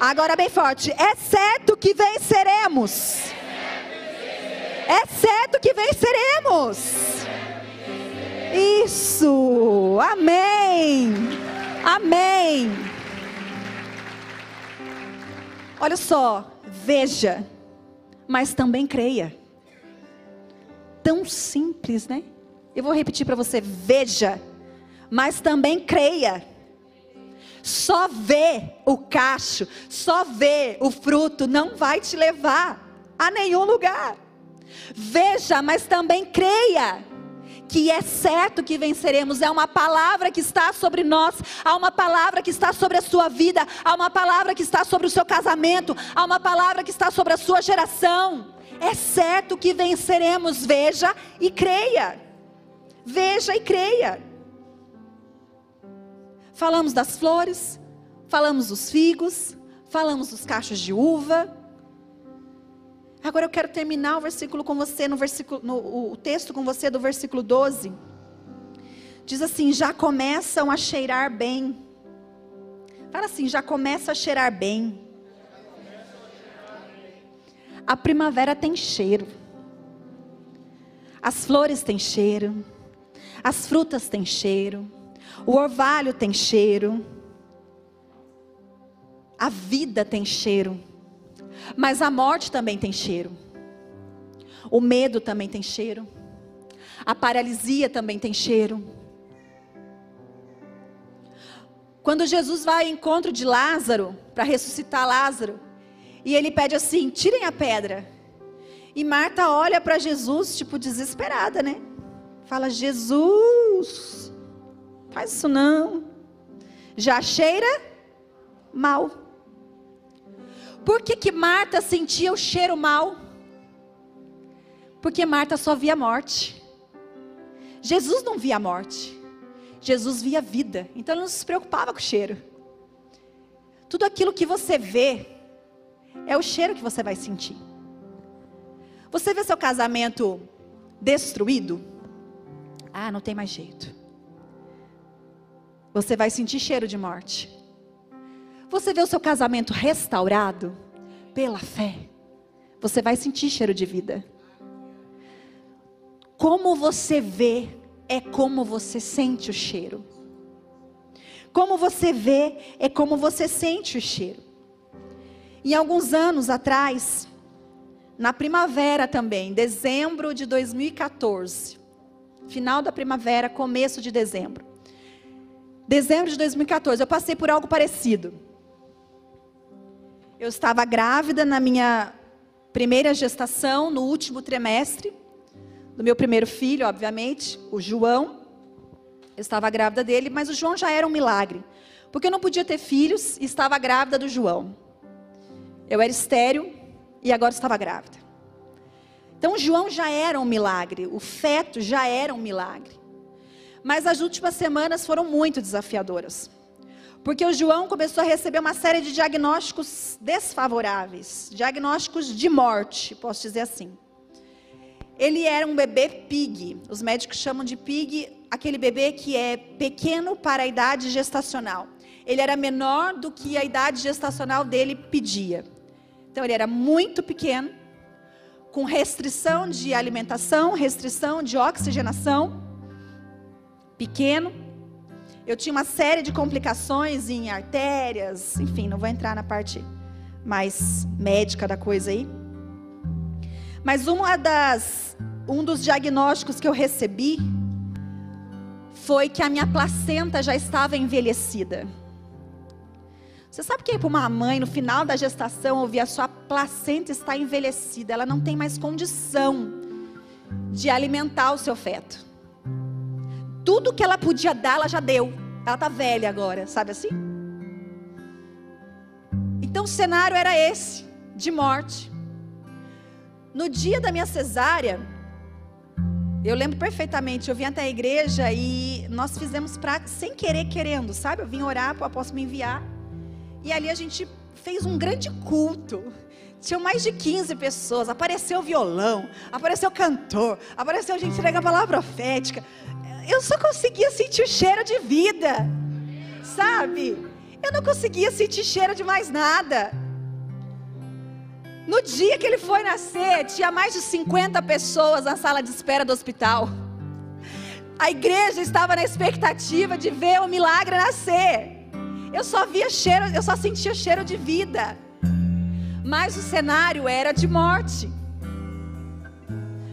Agora bem forte. É certo que venceremos. É certo que venceremos. Isso. Amém. Amém. Olha só, veja, mas também creia. Tão simples, né? Eu vou repetir para você: veja, mas também creia. Só ver o cacho, só ver o fruto não vai te levar a nenhum lugar. Veja, mas também creia que é certo que venceremos. É uma palavra que está sobre nós, há uma palavra que está sobre a sua vida, há uma palavra que está sobre o seu casamento, há uma palavra que está sobre a sua geração. É certo que venceremos. Veja e creia. Veja e creia. Falamos das flores, falamos dos figos, falamos dos cachos de uva. Agora eu quero terminar o versículo com você, no versículo, no, o texto com você do versículo 12. Diz assim: já começam a cheirar bem. Fala assim, já começa a cheirar bem. A primavera tem cheiro. As flores têm cheiro. As frutas têm cheiro. O orvalho tem cheiro. A vida tem cheiro. Mas a morte também tem cheiro. O medo também tem cheiro. A paralisia também tem cheiro. Quando Jesus vai ao encontro de Lázaro, para ressuscitar Lázaro, e ele pede assim: tirem a pedra. E Marta olha para Jesus, tipo desesperada, né? Fala: Jesus, Faz isso não. Já cheira mal. Por que, que Marta sentia o cheiro mal? Porque Marta só via morte. Jesus não via morte. Jesus via vida. Então ele não se preocupava com o cheiro. Tudo aquilo que você vê é o cheiro que você vai sentir. Você vê seu casamento destruído? Ah, não tem mais jeito você vai sentir cheiro de morte. Você vê o seu casamento restaurado pela fé, você vai sentir cheiro de vida. Como você vê é como você sente o cheiro. Como você vê é como você sente o cheiro. E alguns anos atrás, na primavera também, dezembro de 2014, final da primavera, começo de dezembro, Dezembro de 2014, eu passei por algo parecido. Eu estava grávida na minha primeira gestação, no último trimestre, do meu primeiro filho, obviamente, o João. Eu estava grávida dele, mas o João já era um milagre, porque eu não podia ter filhos e estava grávida do João. Eu era estéril e agora estava grávida. Então, o João já era um milagre, o feto já era um milagre. Mas as últimas semanas foram muito desafiadoras. Porque o João começou a receber uma série de diagnósticos desfavoráveis, diagnósticos de morte, posso dizer assim. Ele era um bebê pig. Os médicos chamam de pig aquele bebê que é pequeno para a idade gestacional. Ele era menor do que a idade gestacional dele pedia. Então ele era muito pequeno, com restrição de alimentação, restrição de oxigenação, pequeno. Eu tinha uma série de complicações em artérias, enfim, não vou entrar na parte mais médica da coisa aí. Mas uma das, um dos diagnósticos que eu recebi foi que a minha placenta já estava envelhecida. Você sabe que é para uma mãe, no final da gestação, ouvir a sua placenta está envelhecida, ela não tem mais condição de alimentar o seu feto. Tudo que ela podia dar, ela já deu. Ela está velha agora, sabe assim? Então o cenário era esse, de morte. No dia da minha cesárea, eu lembro perfeitamente, eu vim até a igreja e nós fizemos prática sem querer, querendo, sabe? Eu vim orar para o apóstolo me enviar. E ali a gente fez um grande culto. Tinha mais de 15 pessoas. Apareceu violão, apareceu cantor, apareceu gente entrega a palavra profética. Eu só conseguia sentir o cheiro de vida, sabe? Eu não conseguia sentir cheiro de mais nada. No dia que ele foi nascer, tinha mais de 50 pessoas na sala de espera do hospital. A igreja estava na expectativa de ver o milagre nascer. Eu só via cheiro, eu só sentia cheiro de vida. Mas o cenário era de morte.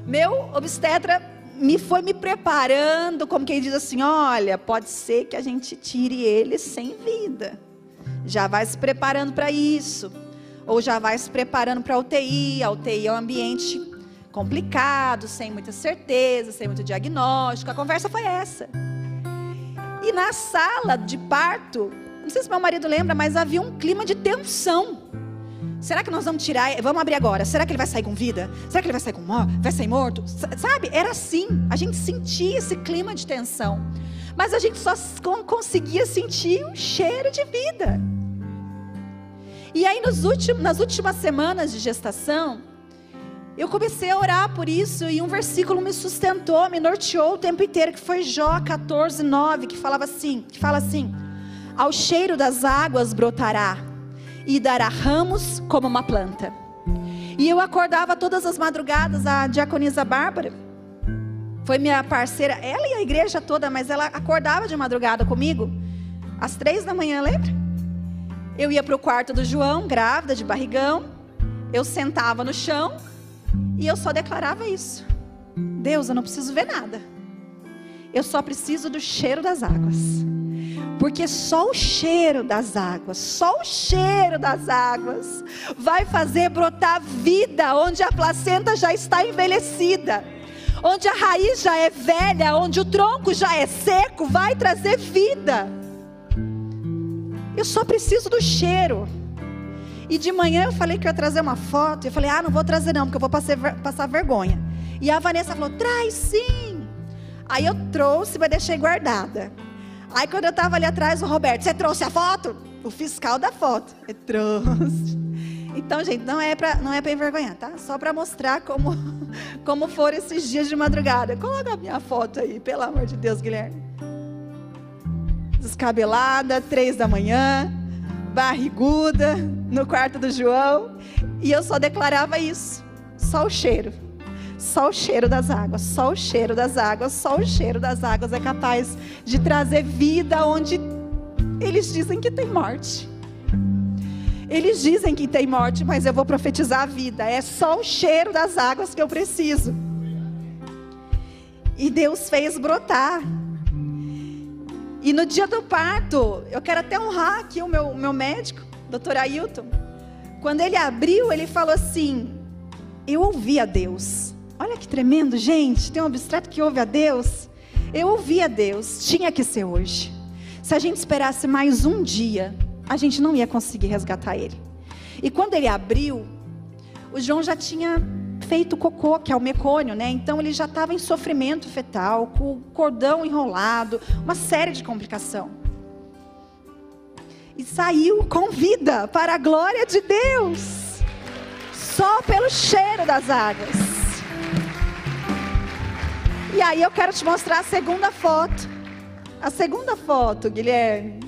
Meu obstetra me foi me preparando, como quem diz assim: olha, pode ser que a gente tire ele sem vida. Já vai se preparando para isso. Ou já vai se preparando para a UTI. A UTI é um ambiente complicado, sem muita certeza, sem muito diagnóstico. A conversa foi essa. E na sala de parto, não sei se meu marido lembra, mas havia um clima de tensão. Será que nós vamos tirar? Vamos abrir agora. Será que ele vai sair com vida? Será que ele vai sair com? Vai sair morto? Sabe? Era assim. A gente sentia esse clima de tensão. Mas a gente só conseguia sentir o cheiro de vida. E aí, últimos, nas últimas semanas de gestação, eu comecei a orar por isso e um versículo me sustentou, me norteou o tempo inteiro, que foi Jó 14, 9, que falava assim, que fala assim: ao cheiro das águas brotará e dará ramos como uma planta. E eu acordava todas as madrugadas a diaconisa Bárbara. Foi minha parceira, ela e a igreja toda, mas ela acordava de madrugada comigo, às três da manhã, lembra? Eu ia para o quarto do João, grávida, de barrigão. Eu sentava no chão e eu só declarava isso. Deus, eu não preciso ver nada. Eu só preciso do cheiro das águas. Porque só o cheiro das águas, só o cheiro das águas vai fazer brotar vida onde a placenta já está envelhecida. Onde a raiz já é velha, onde o tronco já é seco, vai trazer vida. Eu só preciso do cheiro. E de manhã eu falei que ia trazer uma foto. E eu falei, ah, não vou trazer não, porque eu vou passar, passar vergonha. E a Vanessa falou, traz sim. Aí eu trouxe, mas deixei guardada. Aí quando eu estava ali atrás, o Roberto, você trouxe a foto? O fiscal da foto. Eu trouxe. Então, gente, não é para não é para envergonhar, tá? Só para mostrar como como foram esses dias de madrugada. Coloca a minha foto aí, pelo amor de Deus, Guilherme. Descabelada, três da manhã, barriguda, no quarto do João, e eu só declarava isso, só o cheiro. Só o cheiro das águas, só o cheiro das águas, só o cheiro das águas é capaz de trazer vida onde eles dizem que tem morte. Eles dizem que tem morte, mas eu vou profetizar a vida. É só o cheiro das águas que eu preciso. E Deus fez brotar. E no dia do parto, eu quero até honrar aqui o meu, meu médico, doutor Ailton. Quando ele abriu, ele falou assim: Eu ouvi a Deus. Olha que tremendo, gente. Tem um abstrato que ouve a Deus. Eu ouvi a Deus. Tinha que ser hoje. Se a gente esperasse mais um dia, a gente não ia conseguir resgatar ele. E quando ele abriu, o João já tinha feito cocô, que é o mecônio, né? Então ele já estava em sofrimento fetal, com o cordão enrolado, uma série de complicação. E saiu com vida para a glória de Deus. Só pelo cheiro das águas. E aí eu quero te mostrar a segunda foto. A segunda foto, Guilherme.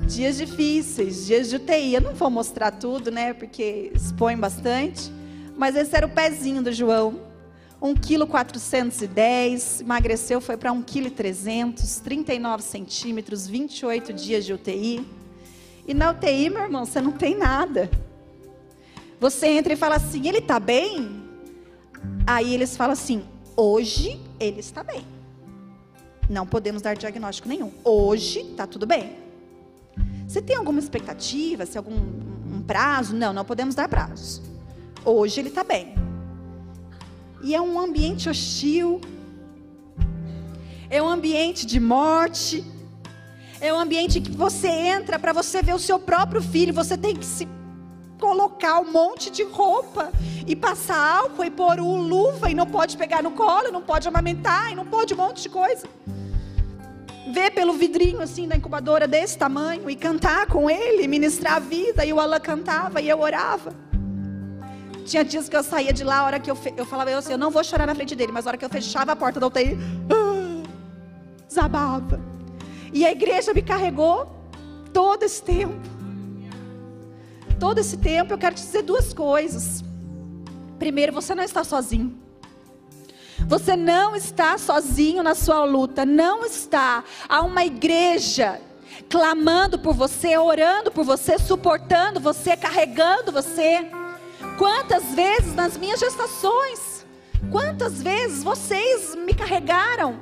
Dias difíceis, dias de UTI. Eu não vou mostrar tudo, né? Porque expõe bastante. Mas esse era o pezinho do João. 1,410 kg, emagreceu, foi para 1,3 kg, 39 centímetros, 28 dias de UTI. E na UTI, meu irmão, você não tem nada. Você entra e fala assim, ele está bem? Aí eles falam assim, hoje ele está bem. Não podemos dar diagnóstico nenhum. Hoje está tudo bem. Você tem alguma expectativa, se algum um prazo? Não, não podemos dar prazos. Hoje ele está bem. E é um ambiente hostil. É um ambiente de morte. É um ambiente que você entra para você ver o seu próprio filho. Você tem que se colocar um monte de roupa e passar álcool e pôr o luva e não pode pegar no colo, não pode amamentar e não pode um monte de coisa. Ver pelo vidrinho assim da incubadora desse tamanho e cantar com ele, ministrar a vida e o Alan cantava e eu orava. Tinha dias que eu saía de lá, a hora que eu, fe... eu falava, eu, assim, eu não vou chorar na frente dele, mas a hora que eu fechava a porta da UTI, ah, zabava. E a igreja me carregou todo esse tempo. Todo esse tempo eu quero te dizer duas coisas. Primeiro, você não está sozinho. Você não está sozinho na sua luta, não está. Há uma igreja clamando por você, orando por você, suportando você, carregando você. Quantas vezes nas minhas gestações, quantas vezes vocês me carregaram?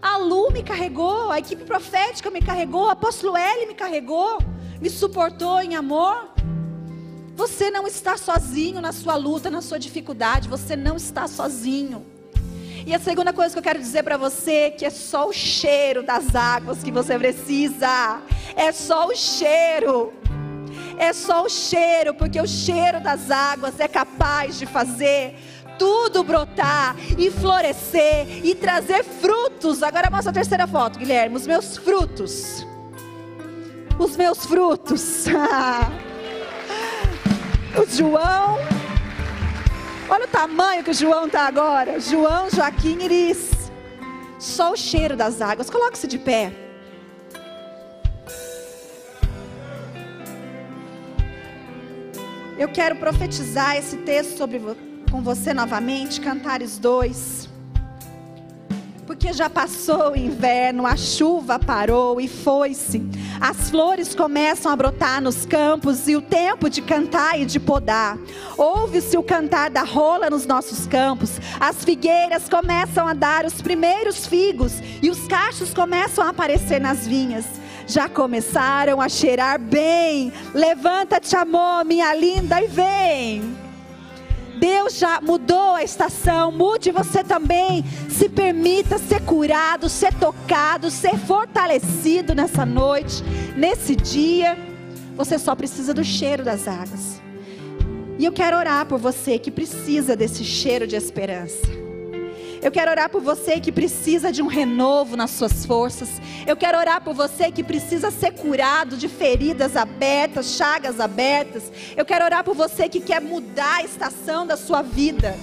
A Lu me carregou, a equipe profética me carregou, o apóstolo L me carregou, me suportou em amor. Você não está sozinho na sua luta, na sua dificuldade, você não está sozinho. E a segunda coisa que eu quero dizer para você é que é só o cheiro das águas que você precisa. É só o cheiro é só o cheiro, porque o cheiro das águas é capaz de fazer tudo brotar e florescer e trazer frutos. Agora mostra a terceira foto, Guilherme. Os meus frutos. Os meus frutos. o João. Olha o tamanho que o João está agora. João, Joaquim, Iris. Só o cheiro das águas. Coloque-se de pé. Eu quero profetizar esse texto sobre, com você novamente, Cantares 2. Porque já passou o inverno, a chuva parou e foi-se. As flores começam a brotar nos campos e o tempo de cantar e de podar. Ouve-se o cantar da rola nos nossos campos. As figueiras começam a dar os primeiros figos e os cachos começam a aparecer nas vinhas já começaram a cheirar bem. Levanta-te, amor, minha linda, e vem. Deus já mudou a estação, mude você também. Se permita ser curado, ser tocado, ser fortalecido nessa noite, nesse dia. Você só precisa do cheiro das águas. E eu quero orar por você que precisa desse cheiro de esperança. Eu quero orar por você que precisa de um renovo nas suas forças. Eu quero orar por você que precisa ser curado de feridas abertas, chagas abertas. Eu quero orar por você que quer mudar a estação da sua vida.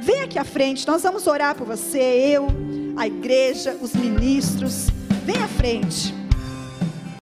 Vem aqui à frente, nós vamos orar por você, eu, a igreja, os ministros. Vem à frente.